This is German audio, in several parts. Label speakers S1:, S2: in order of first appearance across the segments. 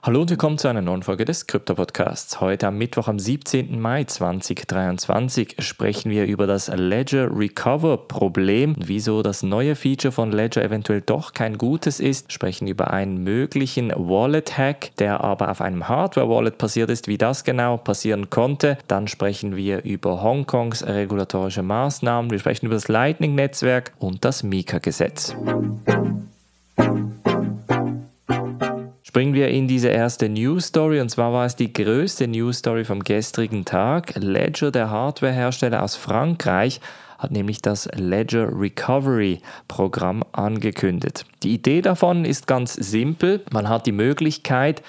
S1: Hallo und willkommen zu einer neuen Folge des Krypto Podcasts. Heute am Mittwoch, am 17. Mai 2023 sprechen wir über das Ledger Recover Problem und wieso das neue Feature von Ledger eventuell doch kein gutes ist. Sprechen über einen möglichen Wallet Hack, der aber auf einem Hardware Wallet passiert ist, wie das genau passieren konnte. Dann sprechen wir über Hongkongs regulatorische Maßnahmen. Wir sprechen über das Lightning Netzwerk und das Mika Springen wir in diese erste News Story und zwar war es die größte News Story vom gestrigen Tag. Ledger, der Hardwarehersteller aus Frankreich, hat nämlich das Ledger Recovery Programm angekündigt. Die Idee davon ist ganz simpel. Man hat die Möglichkeit,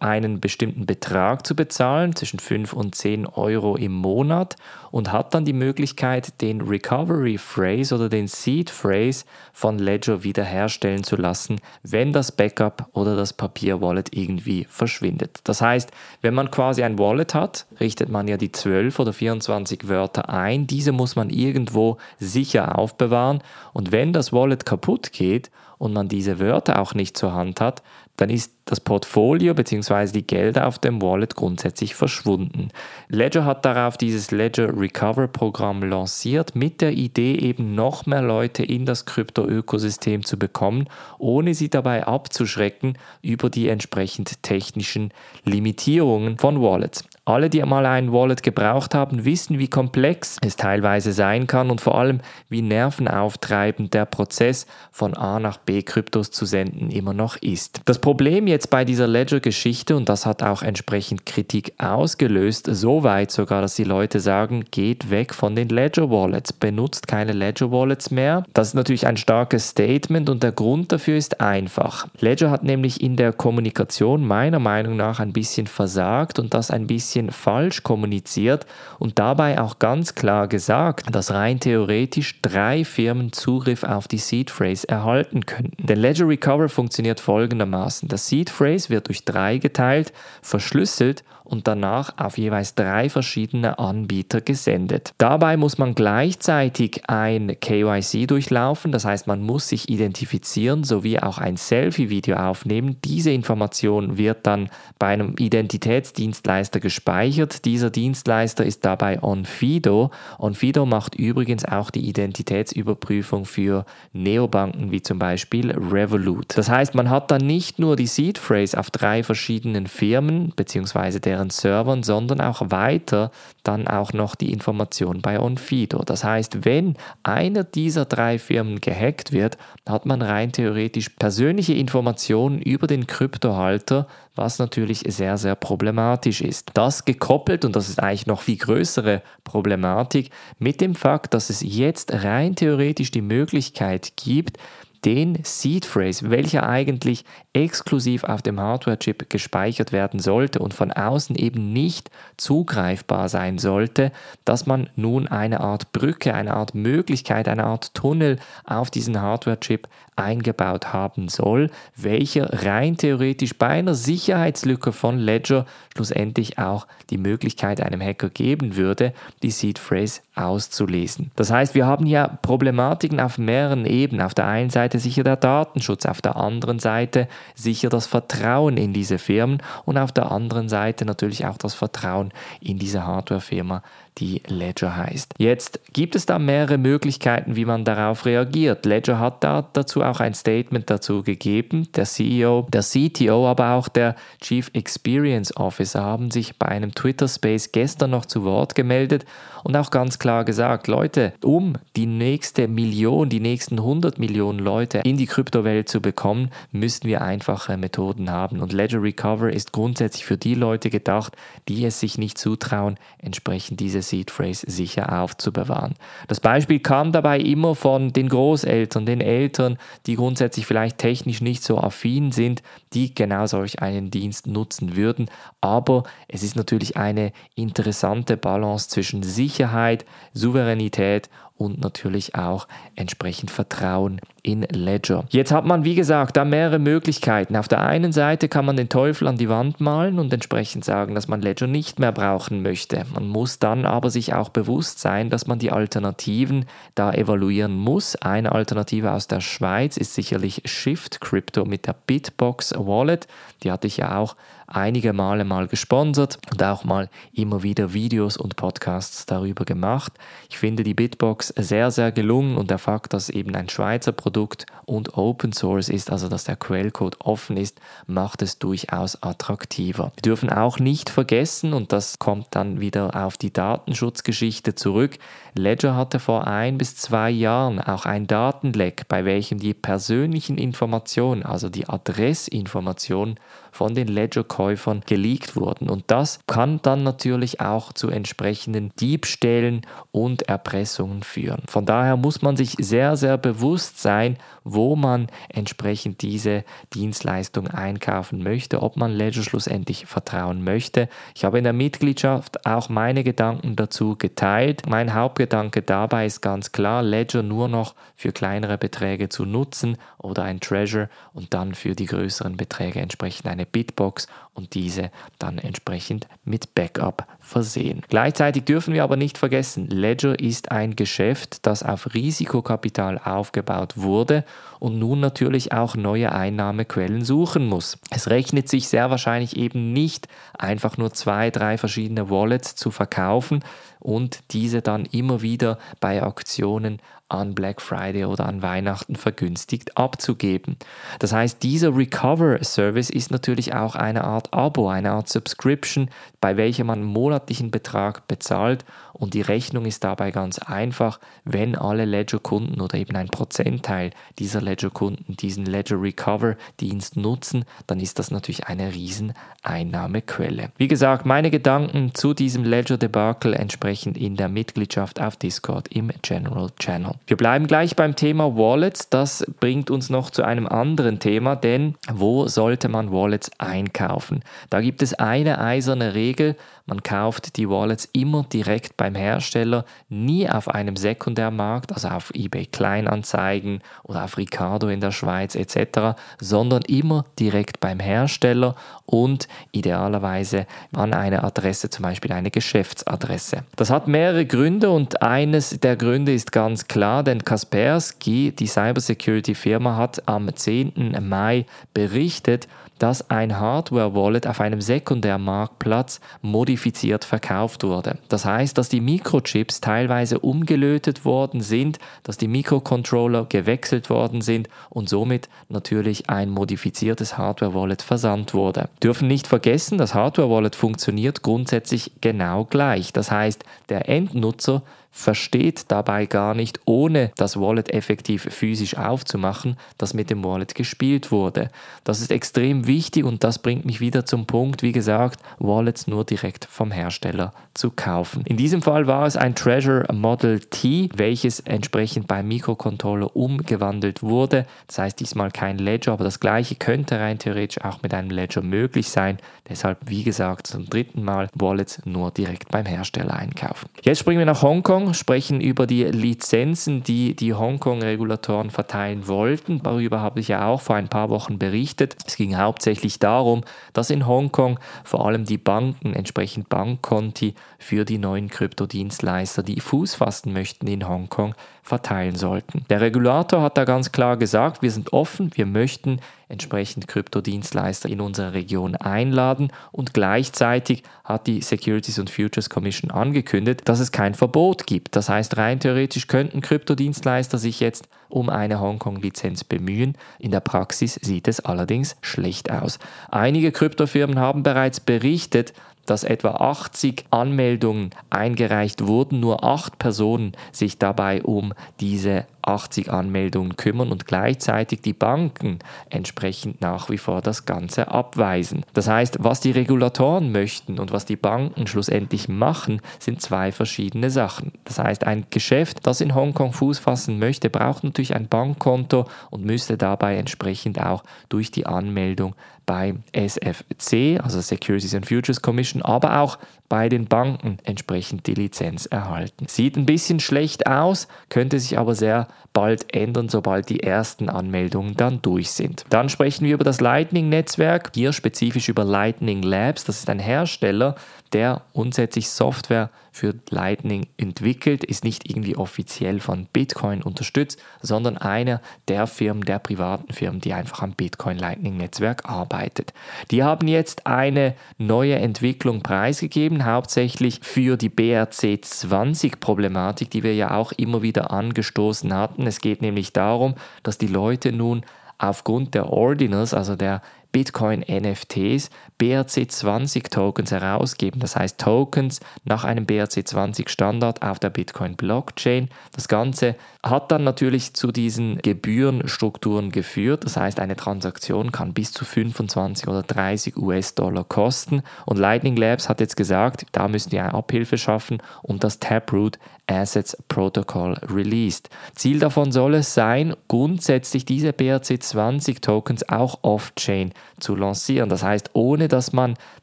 S1: einen bestimmten Betrag zu bezahlen, zwischen 5 und 10 Euro im Monat und hat dann die Möglichkeit, den Recovery Phrase oder den Seed Phrase von Ledger wiederherstellen zu lassen, wenn das Backup oder das Papier-Wallet irgendwie verschwindet. Das heißt, wenn man quasi ein Wallet hat, richtet man ja die 12 oder 24 Wörter ein. Diese muss man irgendwo sicher aufbewahren und wenn das Wallet kaputt geht und man diese Wörter auch nicht zur Hand hat, dann ist das Portfolio bzw. die Gelder auf dem Wallet grundsätzlich verschwunden. Ledger hat darauf dieses Ledger Recover Programm lanciert mit der Idee eben noch mehr Leute in das Krypto-Ökosystem zu bekommen, ohne sie dabei abzuschrecken über die entsprechend technischen Limitierungen von Wallets. Alle, die einmal ein Wallet gebraucht haben, wissen, wie komplex es teilweise sein kann und vor allem, wie nervenauftreibend der Prozess von A nach B Kryptos zu senden immer noch ist. Das Problem jetzt bei dieser Ledger-Geschichte, und das hat auch entsprechend Kritik ausgelöst, so weit sogar, dass die Leute sagen, geht weg von den Ledger-Wallets, benutzt keine Ledger-Wallets mehr. Das ist natürlich ein starkes Statement und der Grund dafür ist einfach. Ledger hat nämlich in der Kommunikation meiner Meinung nach ein bisschen versagt und das ein bisschen bisschen falsch kommuniziert und dabei auch ganz klar gesagt, dass rein theoretisch drei Firmen Zugriff auf die Seed Phrase erhalten könnten. Der Ledger Recover funktioniert folgendermaßen. Das Seed Phrase wird durch drei geteilt, verschlüsselt und danach auf jeweils drei verschiedene Anbieter gesendet. Dabei muss man gleichzeitig ein KYC durchlaufen, das heißt man muss sich identifizieren sowie auch ein Selfie-Video aufnehmen. Diese Information wird dann bei einem Identitätsdienstleister gespeichert. Dieser Dienstleister ist dabei Onfido. Onfido macht übrigens auch die Identitätsüberprüfung für Neobanken wie zum Beispiel Revolut. Das heißt, man hat dann nicht nur die Seed Phrase auf drei verschiedenen Firmen bzw. der deren Servern, sondern auch weiter dann auch noch die Information bei Onfido. Das heißt, wenn einer dieser drei Firmen gehackt wird, hat man rein theoretisch persönliche Informationen über den Kryptohalter, was natürlich sehr, sehr problematisch ist. Das gekoppelt, und das ist eigentlich noch viel größere Problematik, mit dem Fakt, dass es jetzt rein theoretisch die Möglichkeit gibt, den Seed Phrase, welcher eigentlich exklusiv auf dem Hardware-Chip gespeichert werden sollte und von außen eben nicht zugreifbar sein sollte, dass man nun eine Art Brücke, eine Art Möglichkeit, eine Art Tunnel auf diesen Hardware-Chip eingebaut haben soll, welcher rein theoretisch bei einer Sicherheitslücke von Ledger schlussendlich auch die Möglichkeit einem Hacker geben würde, die Seed Phrase auszulesen. Das heißt, wir haben hier Problematiken auf mehreren Ebenen. Auf der einen Seite sicher der Datenschutz, auf der anderen Seite sicher das Vertrauen in diese Firmen und auf der anderen Seite natürlich auch das Vertrauen in diese Hardwarefirma, die Ledger heißt. Jetzt gibt es da mehrere Möglichkeiten, wie man darauf reagiert. Ledger hat da dazu auch ein Statement dazu gegeben. Der CEO, der CTO, aber auch der Chief Experience Officer haben sich bei einem Twitter Space gestern noch zu Wort gemeldet und auch ganz klar gesagt, Leute, um die nächste Million, die nächsten 100 Millionen Leute in die Kryptowelt zu bekommen, müssen wir einfache Methoden haben. Und Ledger Recover ist grundsätzlich für die Leute gedacht, die es sich nicht zutrauen, entsprechend diese Seed Phrase sicher aufzubewahren. Das Beispiel kam dabei immer von den Großeltern, den Eltern, die grundsätzlich vielleicht technisch nicht so affin sind, die genau solch einen Dienst nutzen würden. Aber es ist natürlich eine interessante Balance zwischen Sicherheit, Souveränität und natürlich auch entsprechend Vertrauen in Ledger. Jetzt hat man, wie gesagt, da mehrere Möglichkeiten. Auf der einen Seite kann man den Teufel an die Wand malen und entsprechend sagen, dass man Ledger nicht mehr brauchen möchte. Man muss dann aber sich auch bewusst sein, dass man die Alternativen da evaluieren muss. Eine Alternative aus der Schweiz ist sicherlich Shift Crypto mit der Bitbox Wallet. Die hatte ich ja auch einige Male mal gesponsert und auch mal immer wieder Videos und Podcasts darüber gemacht. Ich finde die Bitbox sehr, sehr gelungen und der Fakt, dass eben ein Schweizer Produkt und Open Source ist, also dass der Quellcode offen ist, macht es durchaus attraktiver. Wir dürfen auch nicht vergessen, und das kommt dann wieder auf die Datenschutzgeschichte zurück, Ledger hatte vor ein bis zwei Jahren auch ein Datenleck, bei welchem die persönlichen Informationen, also die Adressinformationen von den Ledger-Käufern geleakt wurden. Und das kann dann natürlich auch zu entsprechenden Diebstählen und Erpressungen führen. Von daher muss man sich sehr, sehr bewusst sein, wo man entsprechend diese Dienstleistung einkaufen möchte, ob man Ledger schlussendlich vertrauen möchte. Ich habe in der Mitgliedschaft auch meine Gedanken dazu geteilt. Mein Hauptgedanke dabei ist ganz klar, Ledger nur noch für kleinere Beträge zu nutzen oder ein Treasure und dann für die größeren Beträge entsprechend eine Bitbox und diese dann entsprechend mit Backup versehen. Gleichzeitig dürfen wir aber nicht vergessen, Ledger ist ein Geschäft, das auf Risikokapital aufgebaut wurde und nun natürlich auch neue Einnahmequellen suchen muss. Es rechnet sich sehr wahrscheinlich eben nicht, einfach nur zwei, drei verschiedene Wallets zu verkaufen und diese dann immer wieder bei Auktionen an Black Friday oder an Weihnachten vergünstigt abzugeben. Das heißt, dieser Recover Service ist natürlich auch eine Art Abo, eine Art Subscription, bei welcher man monatlichen Betrag bezahlt und die Rechnung ist dabei ganz einfach, wenn alle Ledger-Kunden oder eben ein Prozentteil dieser Ledger-Kunden diesen Ledger Recover Dienst nutzen, dann ist das natürlich eine riesen Einnahmequelle. Wie gesagt, meine Gedanken zu diesem Ledger Debakel entsprechend in der Mitgliedschaft auf Discord im General Channel. Wir bleiben gleich beim Thema Wallets. Das bringt uns noch zu einem anderen Thema, denn wo sollte man Wallets einkaufen? Da gibt es eine eiserne Regel, man kauft die Wallets immer direkt beim Hersteller, nie auf einem Sekundärmarkt, also auf eBay Kleinanzeigen oder auf Ricardo in der Schweiz etc., sondern immer direkt beim Hersteller und idealerweise an eine Adresse, zum Beispiel eine Geschäftsadresse. Das hat mehrere Gründe und eines der Gründe ist ganz klar, denn Kaspersky, die Cybersecurity-Firma, hat am 10. Mai berichtet, dass ein Hardware-Wallet auf einem Sekundärmarktplatz modifiziert verkauft wurde. Das heißt, dass die Mikrochips teilweise umgelötet worden sind, dass die Mikrocontroller gewechselt worden sind und somit natürlich ein modifiziertes Hardware-Wallet versandt wurde. Dürfen nicht vergessen, das Hardware-Wallet funktioniert grundsätzlich genau gleich. Das heißt, der Endnutzer versteht dabei gar nicht, ohne das Wallet effektiv physisch aufzumachen, dass mit dem Wallet gespielt wurde. Das ist extrem wichtig und das bringt mich wieder zum Punkt, wie gesagt, Wallets nur direkt vom Hersteller zu kaufen. In diesem Fall war es ein Treasure Model T, welches entsprechend beim Mikrocontroller umgewandelt wurde. Das heißt diesmal kein Ledger, aber das gleiche könnte rein theoretisch auch mit einem Ledger möglich sein. Deshalb, wie gesagt, zum dritten Mal Wallets nur direkt beim Hersteller einkaufen. Jetzt springen wir nach Hongkong. Sprechen über die Lizenzen, die die Hongkong-Regulatoren verteilen wollten. Darüber habe ich ja auch vor ein paar Wochen berichtet. Es ging hauptsächlich darum, dass in Hongkong vor allem die Banken entsprechend Bankkonti für die neuen Kryptodienstleister, die Fuß fassen möchten in Hongkong, verteilen sollten. Der Regulator hat da ganz klar gesagt, wir sind offen, wir möchten entsprechend Kryptodienstleister in unserer Region einladen und gleichzeitig hat die Securities and Futures Commission angekündigt, dass es kein Verbot gibt. Das heißt, rein theoretisch könnten Kryptodienstleister sich jetzt um eine Hongkong-Lizenz bemühen. In der Praxis sieht es allerdings schlecht aus. Einige Kryptofirmen haben bereits berichtet, dass etwa 80 Anmeldungen eingereicht wurden, nur acht Personen sich dabei um diese 80 Anmeldungen kümmern und gleichzeitig die Banken entsprechend nach wie vor das Ganze abweisen. Das heißt, was die Regulatoren möchten und was die Banken schlussendlich machen, sind zwei verschiedene Sachen. Das heißt, ein Geschäft, das in Hongkong Fuß fassen möchte, braucht natürlich ein Bankkonto und müsste dabei entsprechend auch durch die Anmeldung bei SFC, also Securities and Futures Commission, aber auch bei den Banken entsprechend die Lizenz erhalten. Sieht ein bisschen schlecht aus, könnte sich aber sehr bald ändern, sobald die ersten Anmeldungen dann durch sind. Dann sprechen wir über das Lightning-Netzwerk, hier spezifisch über Lightning Labs. Das ist ein Hersteller, der grundsätzlich Software für Lightning entwickelt, ist nicht irgendwie offiziell von Bitcoin unterstützt, sondern einer der Firmen, der privaten Firmen, die einfach am Bitcoin Lightning Netzwerk arbeitet. Die haben jetzt eine neue Entwicklung preisgegeben, hauptsächlich für die BRC20 Problematik, die wir ja auch immer wieder angestoßen hatten. Es geht nämlich darum, dass die Leute nun aufgrund der Ordinals, also der Bitcoin-NFTs BRC20-Tokens herausgeben. Das heißt Tokens nach einem BRC20-Standard auf der Bitcoin-Blockchain. Das Ganze hat dann natürlich zu diesen Gebührenstrukturen geführt. Das heißt, eine Transaktion kann bis zu 25 oder 30 US-Dollar kosten. Und Lightning Labs hat jetzt gesagt, da müssen eine Abhilfe schaffen und das Taproot Assets Protocol released. Ziel davon soll es sein, grundsätzlich diese BRC20 Tokens auch off-chain zu lancieren. Das heißt, ohne dass man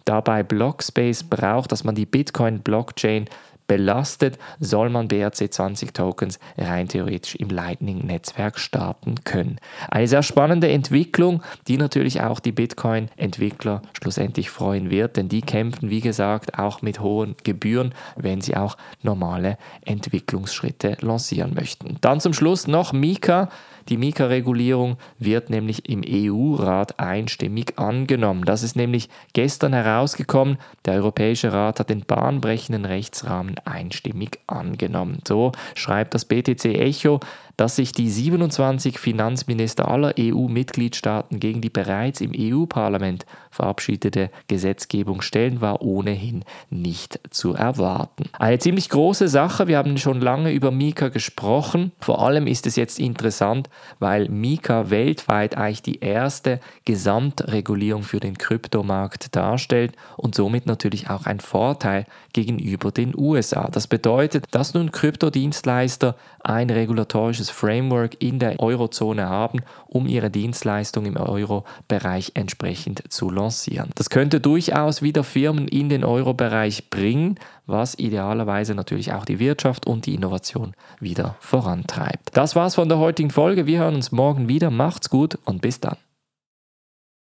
S1: dabei Blockspace braucht, dass man die Bitcoin-Blockchain belastet, soll man BRC20 Tokens rein theoretisch im Lightning-Netzwerk starten können. Eine sehr spannende Entwicklung, die natürlich auch die Bitcoin-Entwickler schlussendlich freuen wird, denn die kämpfen, wie gesagt, auch mit hohen Gebühren, wenn sie auch normale Entwicklungsschritte lancieren möchten. Dann zum Schluss noch Mika. Die Mika-Regulierung wird nämlich im EU-Rat einstimmig angenommen. Das ist nämlich gestern herausgekommen. Der Europäische Rat hat den bahnbrechenden Rechtsrahmen einstimmig angenommen. So schreibt das BTC Echo dass sich die 27 Finanzminister aller EU-Mitgliedstaaten gegen die bereits im EU-Parlament verabschiedete Gesetzgebung stellen, war ohnehin nicht zu erwarten. Eine ziemlich große Sache, wir haben schon lange über Mika gesprochen. Vor allem ist es jetzt interessant, weil Mika weltweit eigentlich die erste Gesamtregulierung für den Kryptomarkt darstellt und somit natürlich auch ein Vorteil gegenüber den USA. Das bedeutet, dass nun Kryptodienstleister ein regulatorisches Framework in der Eurozone haben, um ihre Dienstleistung im Euro-Bereich entsprechend zu lancieren. Das könnte durchaus wieder Firmen in den Euro-Bereich bringen, was idealerweise natürlich auch die Wirtschaft und die Innovation wieder vorantreibt. Das war's von der heutigen Folge. Wir hören uns morgen wieder. Macht's gut und bis dann.